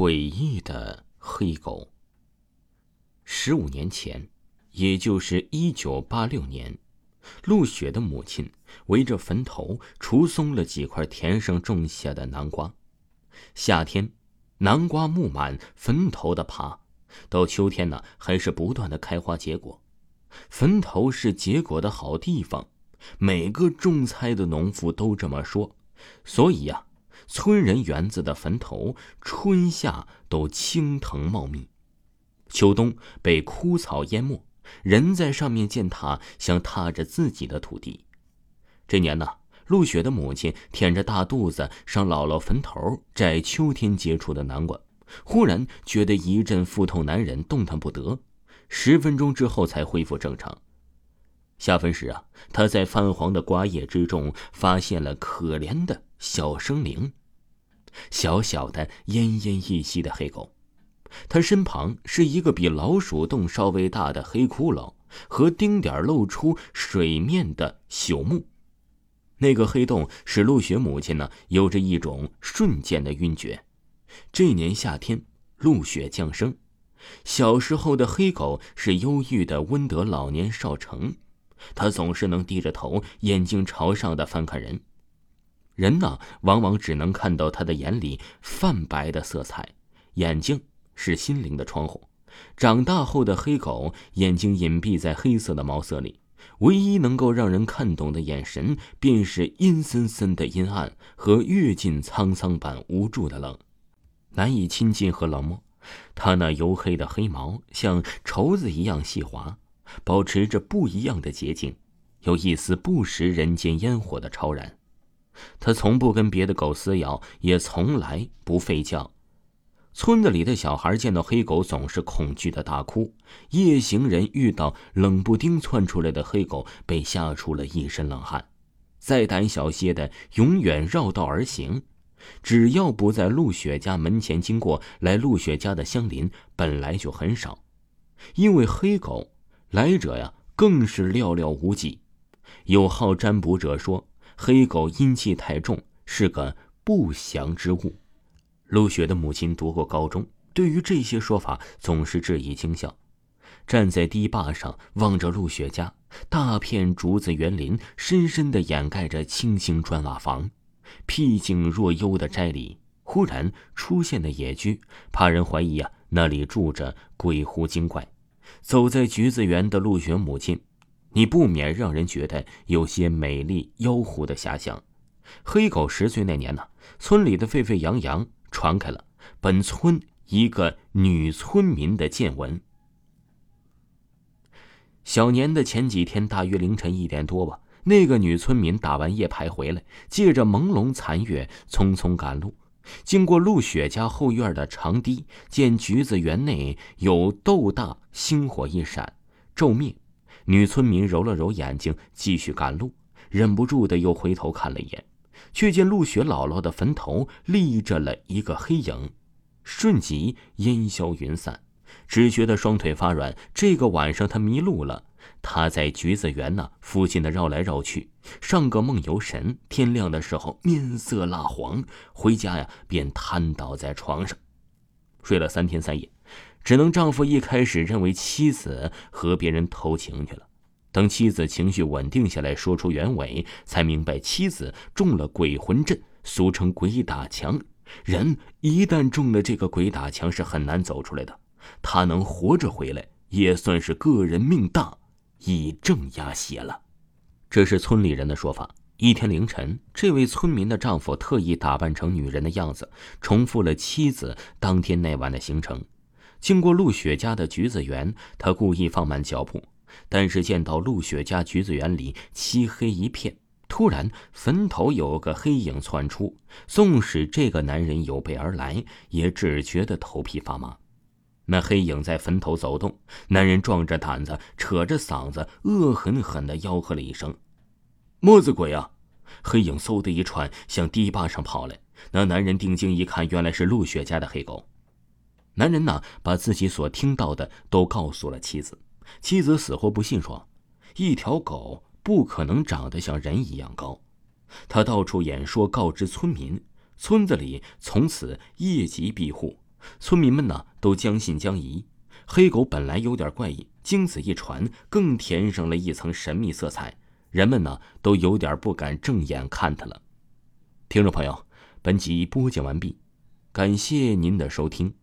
诡异的黑狗。十五年前，也就是一九八六年，陆雪的母亲围着坟头除松了几块田上种下的南瓜。夏天，南瓜木满坟头的爬，到秋天呢，还是不断的开花结果。坟头是结果的好地方，每个种菜的农妇都这么说。所以呀。村人园子的坟头，春夏都青藤茂密，秋冬被枯草淹没。人在上面践踏，像踏着自己的土地。这年呢，陆雪的母亲舔着大肚子上姥姥坟头摘秋天结出的南瓜，忽然觉得一阵腹痛难忍，动弹不得。十分钟之后才恢复正常。下坟时啊，他在泛黄的瓜叶之中发现了可怜的小生灵。小小的、奄奄一息的黑狗，它身旁是一个比老鼠洞稍微大的黑骷髅和丁点露出水面的朽木。那个黑洞使陆雪母亲呢有着一种瞬间的晕厥。这年夏天，陆雪降生，小时候的黑狗是忧郁的温德老年少成，它总是能低着头，眼睛朝上的翻看人。人呢，往往只能看到他的眼里泛白的色彩，眼睛是心灵的窗户。长大后的黑狗眼睛隐蔽在黑色的毛色里，唯一能够让人看懂的眼神，便是阴森森的阴暗和阅尽沧桑般无助的冷，难以亲近和冷漠。它那黝黑的黑毛像绸子一样细滑，保持着不一样的洁净，有一丝不食人间烟火的超然。他从不跟别的狗撕咬，也从来不吠叫。村子里的小孩见到黑狗，总是恐惧的大哭。夜行人遇到冷不丁窜出来的黑狗，被吓出了一身冷汗。再胆小些的，永远绕道而行。只要不在陆雪家门前经过，来陆雪家的乡邻本来就很少。因为黑狗来者呀，更是寥寥无几。有好占卜者说。黑狗阴气太重，是个不祥之物。陆雪的母亲读过高中，对于这些说法总是质疑轻笑。站在堤坝上望着陆雪家，大片竹子园林深深的掩盖着青青砖瓦房。僻静若幽的斋里，忽然出现的野居，怕人怀疑啊，那里住着鬼狐精怪。走在橘子园的陆雪母亲。你不免让人觉得有些美丽妖狐的遐想。黑狗十岁那年呢，村里的沸沸扬扬传开了本村一个女村民的见闻。小年的前几天，大约凌晨一点多吧，那个女村民打完夜牌回来，借着朦胧残月，匆匆赶路，经过陆雪家后院的长堤，见橘子园内有豆大星火一闪，骤灭。女村民揉了揉眼睛，继续赶路，忍不住的又回头看了一眼，却见陆雪姥姥的坟头立着了一个黑影，瞬即烟消云散，只觉得双腿发软。这个晚上他迷路了，他在橘子园那附近的绕来绕去，上个梦游神。天亮的时候面色蜡黄，回家呀便瘫倒在床上，睡了三天三夜。只能丈夫一开始认为妻子和别人偷情去了，等妻子情绪稳定下来，说出原委，才明白妻子中了鬼魂阵，俗称鬼打墙。人一旦中了这个鬼打墙，是很难走出来的。他能活着回来，也算是个人命大，以正压邪了。这是村里人的说法。一天凌晨，这位村民的丈夫特意打扮成女人的样子，重复了妻子当天那晚的行程。经过陆雪家的橘子园，他故意放慢脚步，但是见到陆雪家橘子园里漆黑一片，突然坟头有个黑影窜出，纵使这个男人有备而来，也只觉得头皮发麻。那黑影在坟头走动，男人壮着胆子，扯着嗓子，恶狠狠地吆喝了一声：“么子鬼啊！”黑影嗖的一窜，向堤坝上跑来。那男人定睛一看，原来是陆雪家的黑狗。男人呢，把自己所听到的都告诉了妻子。妻子死活不信，说：“一条狗不可能长得像人一样高。”他到处演说，告知村民，村子里从此夜集闭户，村民们呢都将信将疑。黑狗本来有点怪异，经此一传，更添上了一层神秘色彩。人们呢都有点不敢正眼看它了。听众朋友，本集播讲完毕，感谢您的收听。